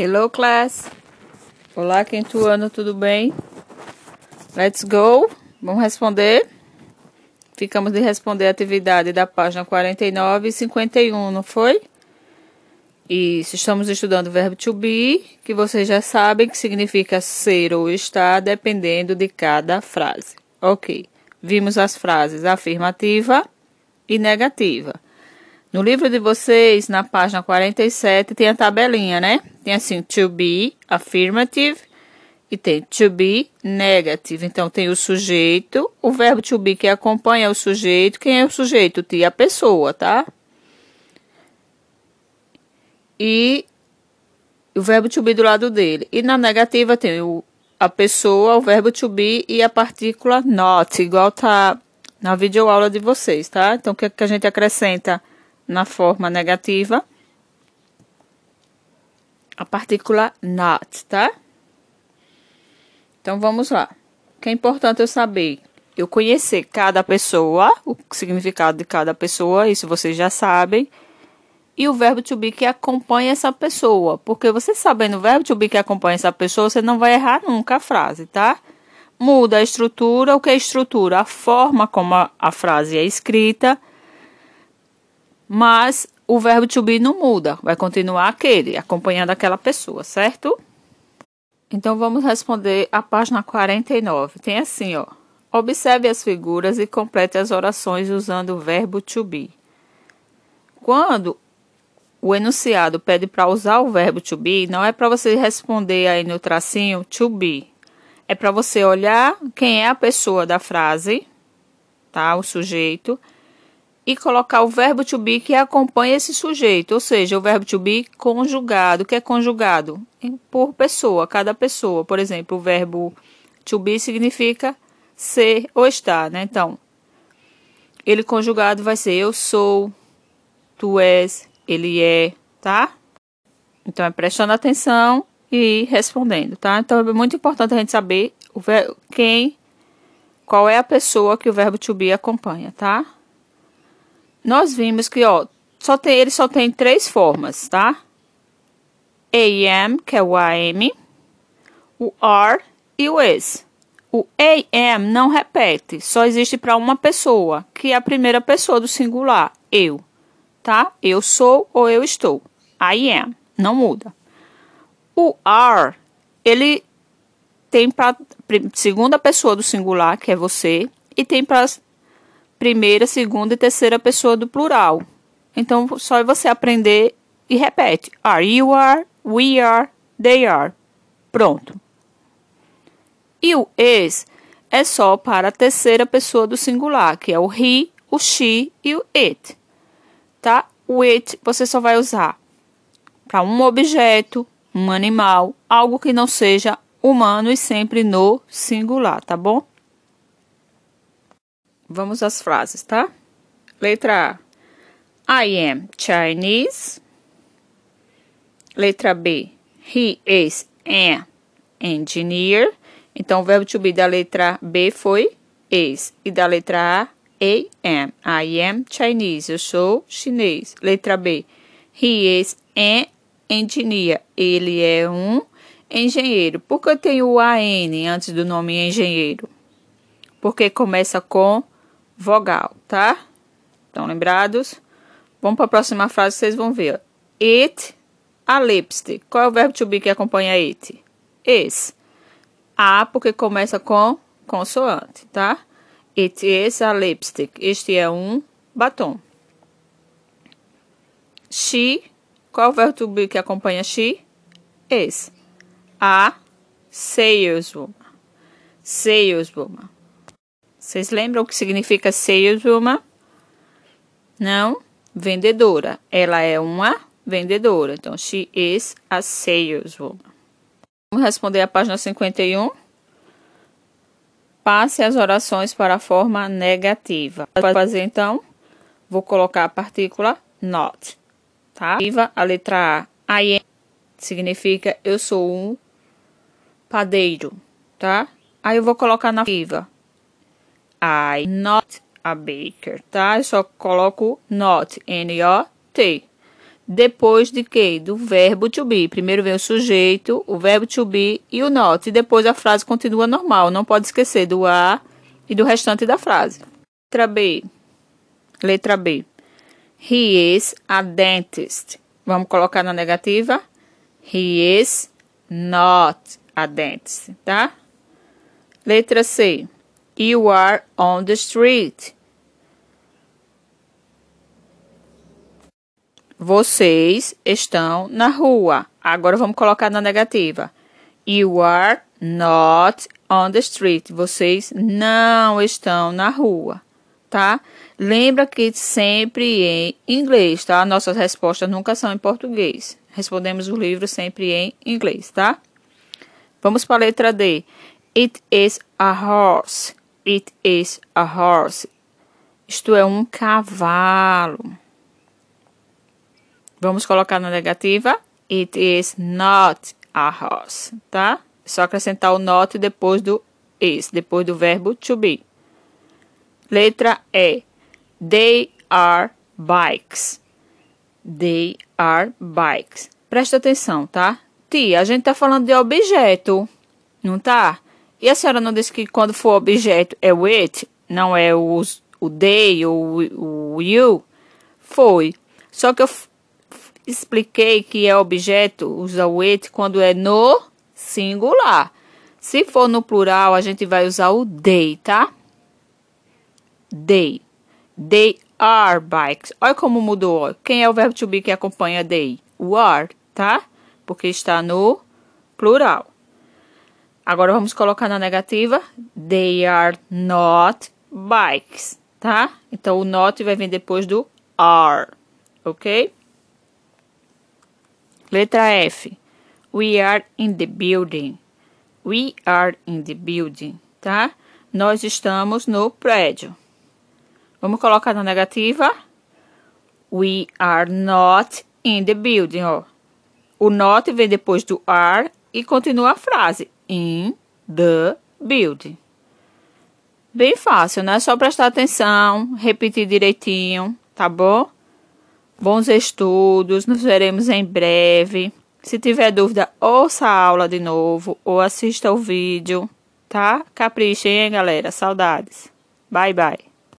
Hello, class. Olá, quinto tudo bem? Let's go. Vamos responder. Ficamos de responder a atividade da página 49 e 51, não foi? Isso, estamos estudando o verbo to be, que vocês já sabem que significa ser ou estar, dependendo de cada frase. Ok. Vimos as frases afirmativa e negativa. No livro de vocês, na página 47, tem a tabelinha, né? Tem assim, to be affirmative e tem to be negative. Então, tem o sujeito, o verbo to be que acompanha o sujeito. Quem é o sujeito? Tia, a pessoa, tá? E o verbo to be do lado dele. E na negativa tem o, a pessoa, o verbo to be e a partícula not, igual tá na videoaula de vocês, tá? Então, o que, é que a gente acrescenta? Na forma negativa a partícula not, tá? Então vamos lá. O que é importante eu saber? Eu conhecer cada pessoa, o significado de cada pessoa, isso vocês já sabem. E o verbo to be que acompanha essa pessoa. Porque você sabendo o verbo to be que acompanha essa pessoa, você não vai errar nunca a frase, tá? Muda a estrutura. O que é estrutura? A forma como a, a frase é escrita mas o verbo to be não muda, vai continuar aquele, acompanhando aquela pessoa, certo? Então vamos responder a página 49. Tem assim, ó. Observe as figuras e complete as orações usando o verbo to be. Quando o enunciado pede para usar o verbo to be, não é para você responder aí no tracinho to be. É para você olhar quem é a pessoa da frase, tá? O sujeito e colocar o verbo to be que acompanha esse sujeito, ou seja, o verbo to be conjugado, que é conjugado por pessoa, cada pessoa. Por exemplo, o verbo to be significa ser ou estar, né? Então, ele conjugado vai ser eu sou, tu és, ele é, tá? Então, é prestando atenção e respondendo, tá? Então, é muito importante a gente saber o quem, qual é a pessoa que o verbo to be acompanha, tá? Nós vimos que ó, só tem, ele só tem três formas, tá? AM, que é o AM, o R e o is. O AM não repete, só existe para uma pessoa, que é a primeira pessoa do singular, eu, tá? Eu sou ou eu estou. I am, não muda. O R, ele tem para segunda pessoa do singular, que é você, e tem para primeira, segunda e terceira pessoa do plural. Então, só é você aprender e repete. Are, you are, we are, they are. Pronto. E o is é só para a terceira pessoa do singular, que é o he, o she e o it. Tá? O it você só vai usar para um objeto, um animal, algo que não seja humano e sempre no singular, tá bom? Vamos às frases, tá? Letra A. I am Chinese. Letra B. He is an engineer. Então, o verbo to be da letra B foi is. E da letra A, I am. I am Chinese. Eu sou chinês. Letra B. He is an engineer. Ele é um engenheiro. Por que tenho o AN antes do nome engenheiro? Porque começa com vogal, tá? Estão lembrados? Vamos para a próxima frase, vocês vão ver. It a lipstick. Qual é o verbo to be que acompanha it? Is. A, porque começa com consoante, tá? It is a lipstick. Este é um batom. She. Qual é o verbo to be que acompanha she? Is. A saleswoman. Saleswoman. Vocês lembram o que significa saleswoman? Não? Vendedora. Ela é uma vendedora. Então, she is a saleswoman. Vamos responder a página 51. Passe as orações para a forma negativa. Para fazer, então, vou colocar a partícula not. Tá? A letra A. I am significa eu sou um padeiro. Tá? Aí eu vou colocar na viva I not a baker, tá? Eu só coloco not, N-O-T. depois de quê? Do verbo to be. Primeiro vem o sujeito, o verbo to be e o not. E depois a frase continua normal. Não pode esquecer do a e do restante da frase. Letra B. Letra B. He is a dentist. Vamos colocar na negativa. He is not a dentist, tá? Letra C. You are on the street. Vocês estão na rua. Agora vamos colocar na negativa. You are not on the street. Vocês não estão na rua, tá? Lembra que sempre em inglês, tá? Nossas respostas nunca são em português. Respondemos o livro sempre em inglês, tá? Vamos para a letra D. It is a horse. It is a horse. Isto é um cavalo. Vamos colocar na negativa. It is not a horse, tá? Só acrescentar o not depois do is, depois do verbo to be. Letra E. They are bikes. They are bikes. Presta atenção, tá? Tia, a gente tá falando de objeto, não tá? E a senhora não disse que quando for objeto é o it, não é o, o they ou o, you? Foi. Só que eu expliquei que é objeto, usa o it quando é no singular. Se for no plural, a gente vai usar o they, tá? They. They are bikes. Olha como mudou. Quem é o verbo to be que acompanha they? O are, tá? Porque está no plural. Agora vamos colocar na negativa. They are not bikes, tá? Então o not vai vir depois do are, ok? Letra F. We are in the building. We are in the building, tá? Nós estamos no prédio. Vamos colocar na negativa. We are not in the building, ó. O not vem depois do are e continua a frase. In the building. Bem fácil, né? Só prestar atenção, repetir direitinho, tá bom? Bons estudos, nos veremos em breve. Se tiver dúvida, ouça a aula de novo ou assista o vídeo, tá? Caprichem, galera? Saudades. Bye, bye.